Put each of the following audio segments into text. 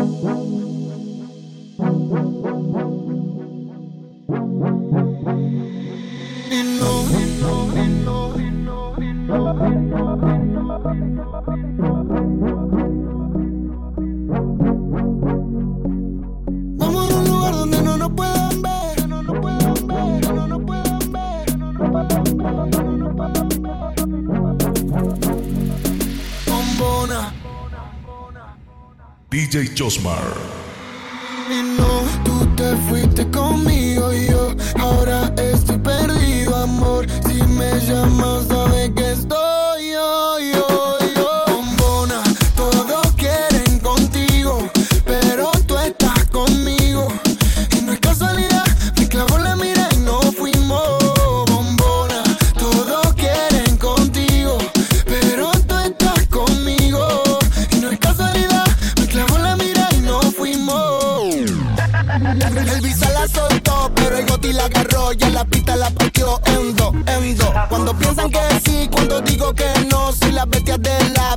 Bye. Osmar. mí cuando digo que no. Soy la bestia de la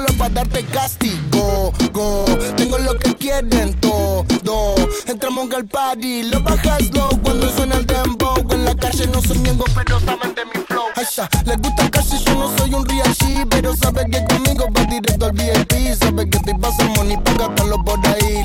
solo para darte castigo. Go. Tengo lo que quieren todo. Entramos al party, lo bajas low cuando suena el dembow. En la calle no soy miembro, pero saben de mi flow. Aisha, les gusta casi, yo no soy un real G, pero sabe que conmigo va directo al VIP. Sabe que te pasa money, paga para los por ahí.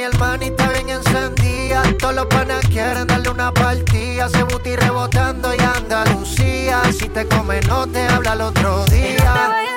mi hermanita bien encendida. Todos los panas quieren darle una partida. Se buti rebotando y Andalucía. Si te come, no te habla el otro día.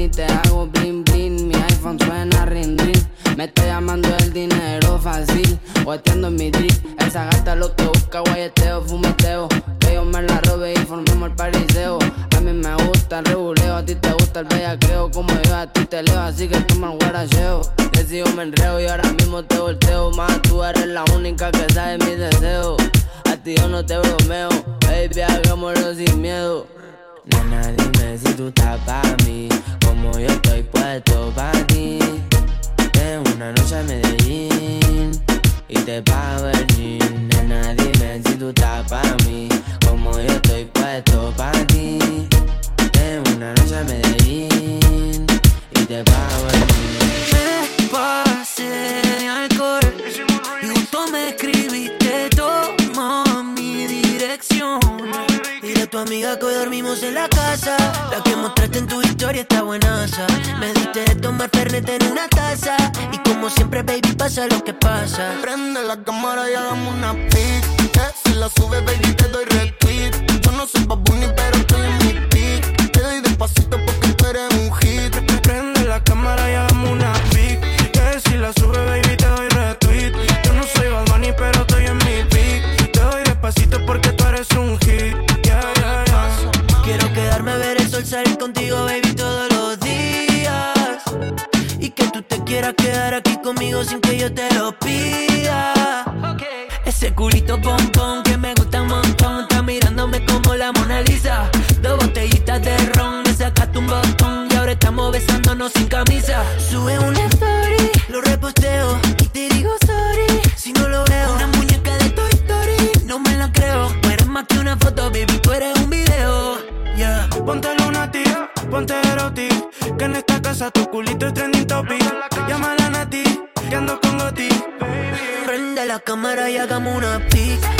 y te hago bling bling. Mi iPhone suena ring ring. Me está llamando el dinero fácil. O atiendo en mi drip. Esa gata lo que busca, guayeteo, fumeteo. Que yo me la robe y formemos el pariseo. A mí me gusta el reguleo, a ti te gusta el bellaqueo. Como yo a ti te leo, así que toma el guaracheo. Que si yo me enreo y ahora mismo te volteo. Más tú eres la única que sabe mis deseos. A ti yo no te bromeo. Baby, hagámoslo sin miedo. Nena, dime si tú estás para mí, como yo estoy puesto para ti. En una noche a Medellín y te pago el jean. Nena, dime si tú estás para mí, como yo estoy puesto para ti. En una noche a Medellín y te pago el jean. Me pasé de alcohol y justo me escribiste todo dirección. Dile a tu amiga que hoy dormimos en la casa. La que mostraste en tu historia está buenaza. Me diste de tomar fernet en una taza. Y como siempre, baby, pasa lo que pasa. Prende la cámara y hagamos una pic. Se la sube, baby, te doy retweet. Yo no soy babuni, pero estoy sin que yo te lo pida. hagamos una pic.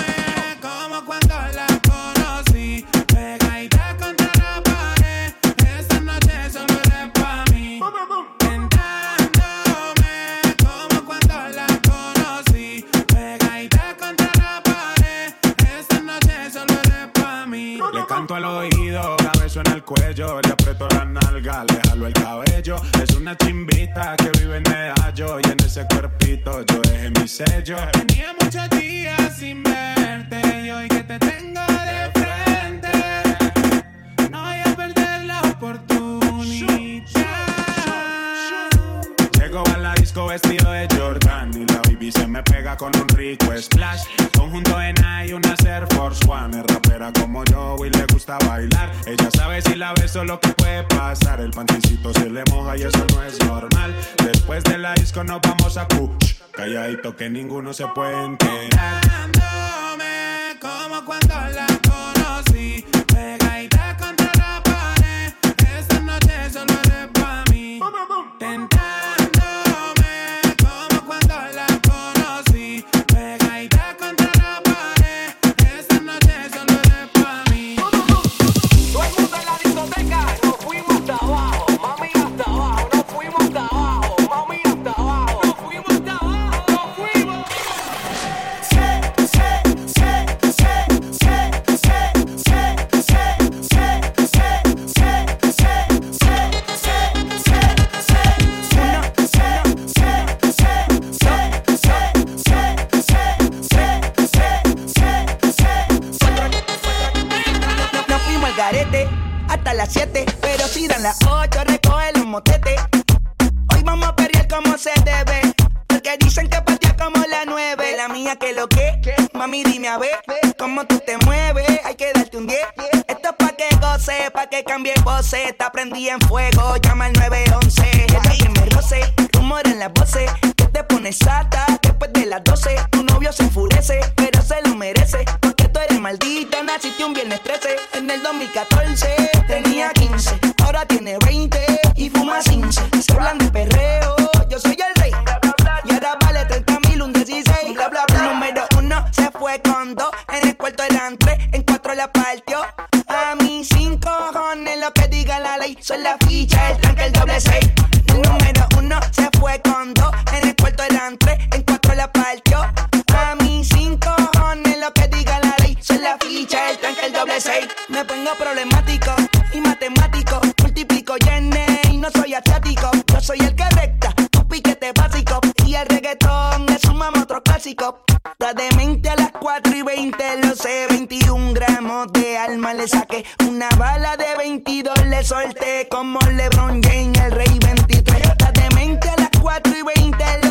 que ninguno se puente. 2021, un viernes 13. En el 2014 tenía 15, ahora tiene 20 y fuma 15. Se hablan de perreo, yo soy el rey. Y ahora vale 30 mil, un 16. Bla. Número uno se fue con dos, en el cuarto eran tres, en cuatro la partió. A mis cinco cojones lo que diga la ley. Son la ficha, el tanque, el doble seis. El número uno se fue con dos, en el tranque, el doble seis. Me pongo problemático y matemático. Multiplico yenes y no soy asiático. Yo soy el que recta, los piquetes básicos. Y el reggaetón es un otro clásico. La demente a las 4 y 20, lo sé. 21 gramos de alma le saqué. Una bala de 22 le solté. Como LeBron James, el rey 23. La demente a las 4 y 20, lo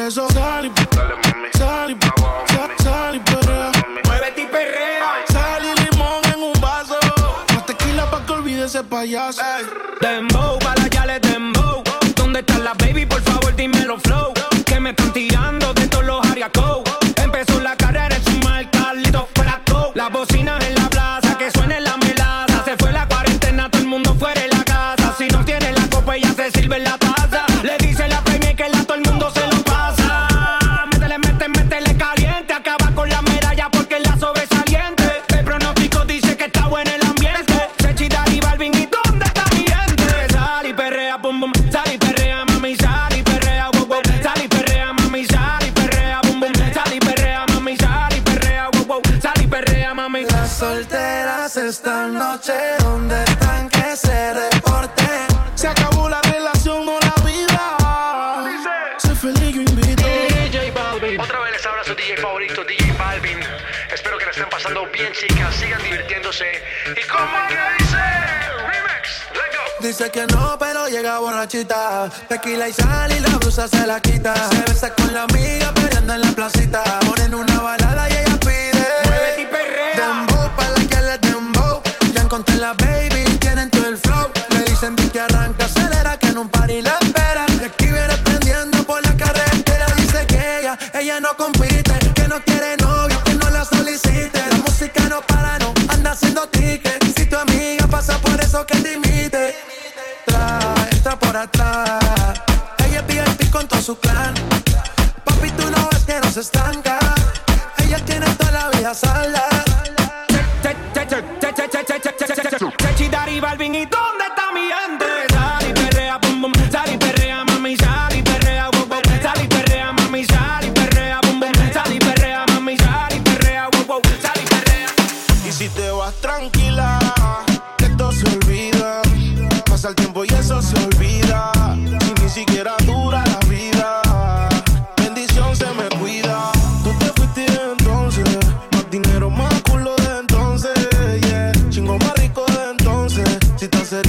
Por eso sal y sal y sal, sal y perrea. Muévete y perrea. Sal y limón en un vaso. Más tequila pa' que olvide ese payaso. Dembow, para ya le dembow. ¿Dónde está la baby? Por favor, dímelo flow. Que me están tirando de todos los ariacos. Noche, ¿dónde están que se reporten? Se acabó la relación, no la vida. Sé feliz, yo invito. DJ Balvin. Otra vez les habla su DJ favorito, DJ Balvin. Espero que la estén pasando bien, chicas. Sigan divirtiéndose. ¿Y cómo que dice? Remix. Let's go. Dice que no, pero llega borrachita. Tequila y sal y la blusa se la quita. Se besa con la amiga peleando en la placita. Ponen una balada y ella pide. Muévete y perrea. Vi que arranca, acelera, que en un party la espera. Y aquí prendiendo por la carretera. Dice que ella, ella no compite, que no quiere novio, que no la solicite. La música no para, no anda haciendo tickets. Si tu amiga pasa por eso que te imite. Está por atrás. Ella es VIP con todo su clan. Papi, tú no ves que no se estanca. Ella tiene toda la vida salda.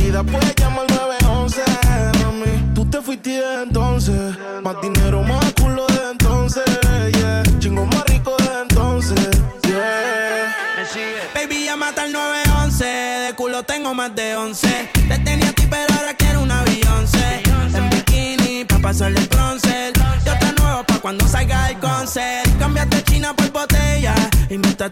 Herida, puedes llamar al 911. Mami, tú te fuiste entonces. Más dinero, más culo de entonces. Yeah. Chingo más rico de entonces. Yeah. Baby, llámate al 911. De culo tengo más de 11. Te tenía a ti, pero ahora quiero una Beyoncé. En bikini, pa' pasarle el bronce. Yo te nuevo pa' cuando salga el concert. Cambiaste China por botella. Y mientras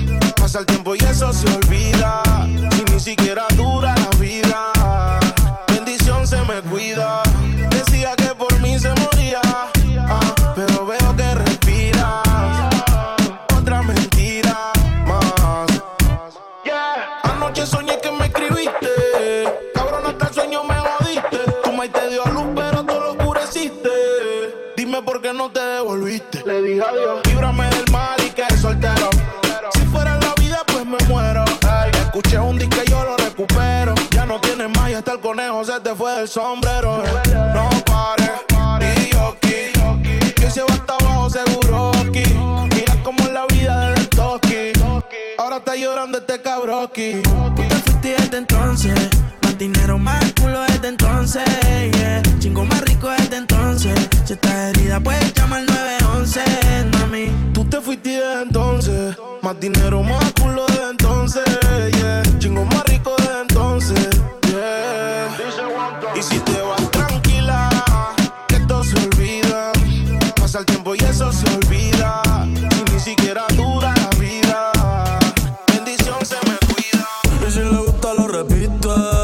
Pasa el tiempo y eso se olvida. Y ni siquiera dura la vida. Te fue del sombrero. No pares, y yo aquí. Que se va hasta abajo seguro aquí. Mira cómo es la vida del toki. Ahora está llorando este cabroki. Tú te fuiste desde entonces. Más dinero, más culo desde entonces. Yeah. Chingo más rico desde entonces. Si estás herida, puedes llamar al 911, mami. Tú te fuiste de entonces. Más dinero, más lo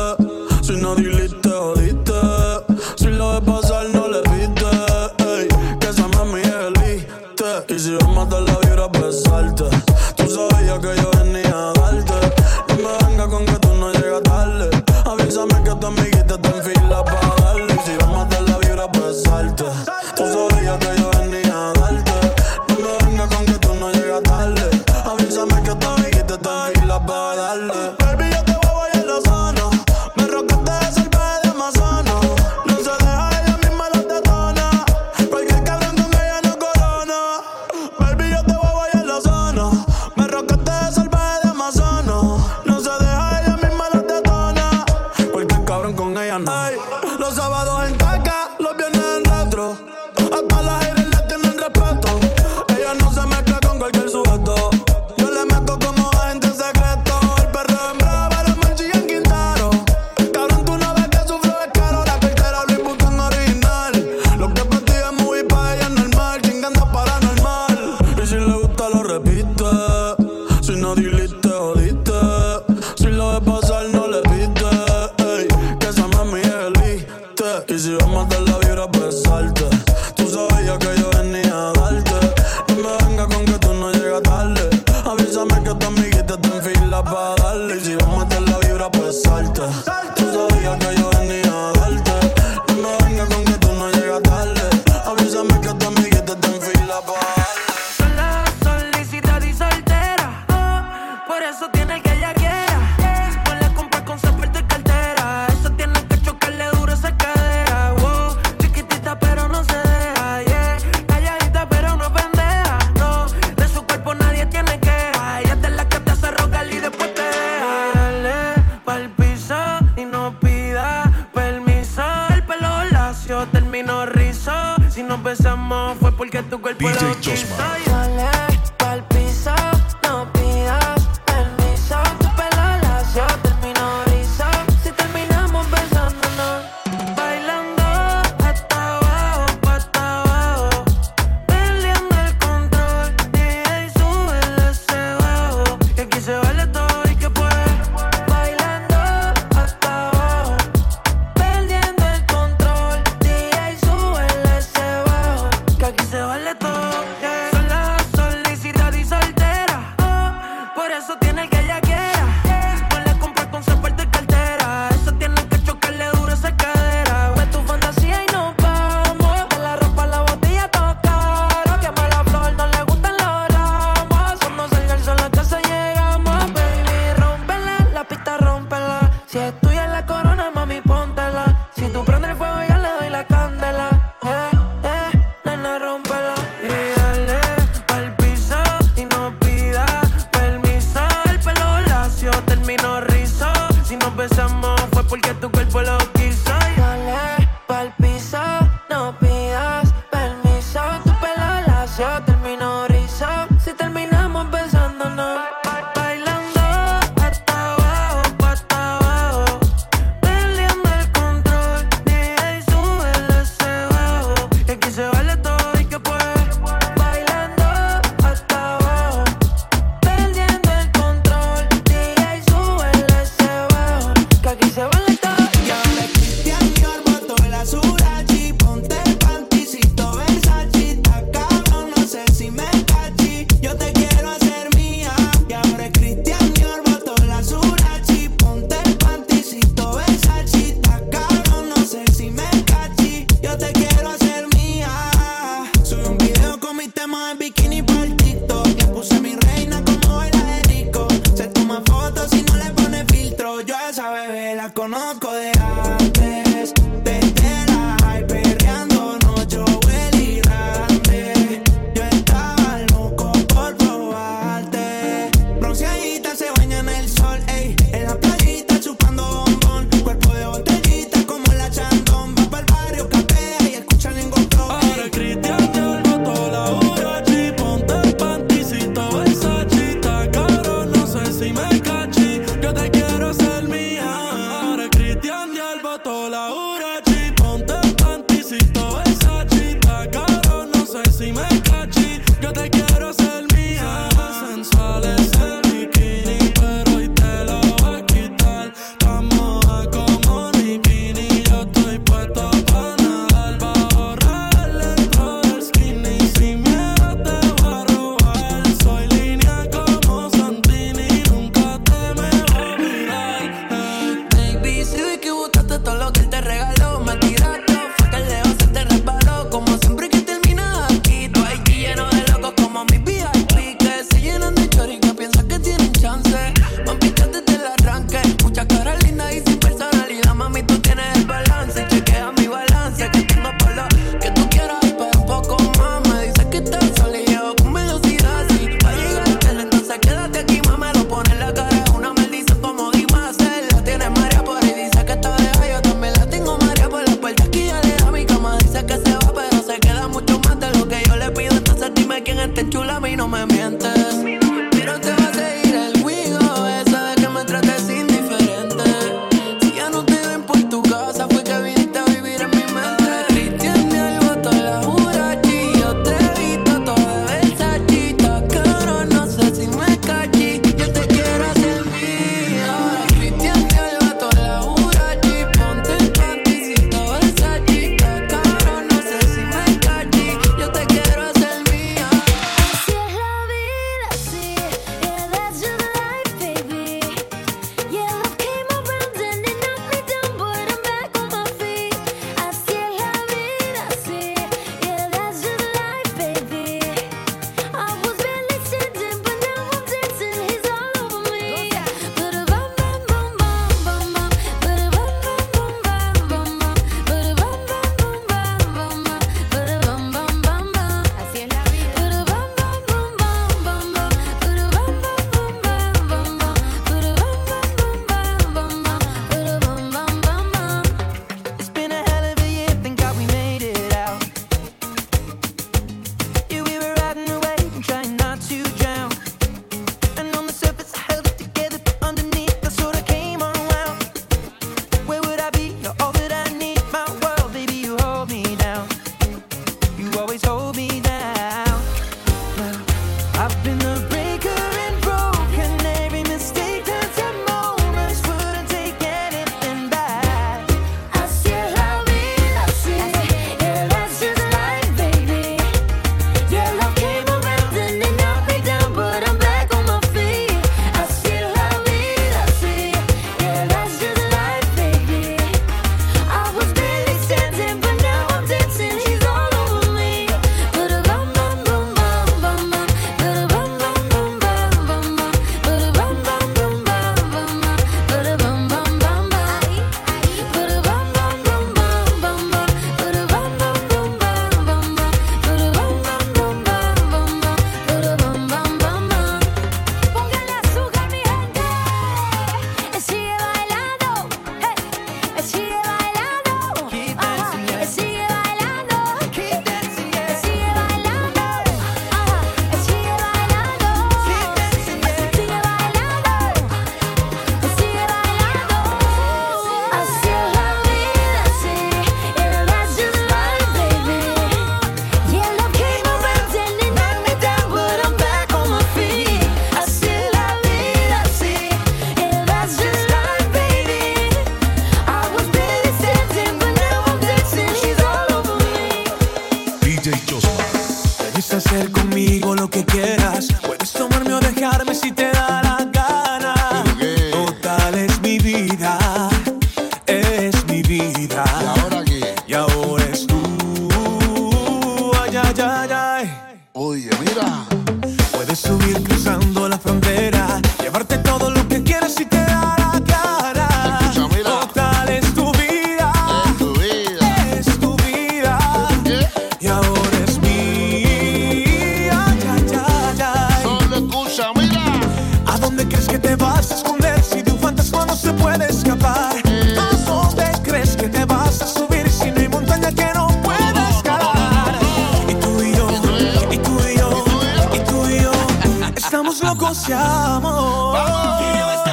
estamos locos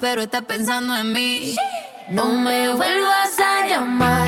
pero está pensando en mí. No me vuelvas a llamar.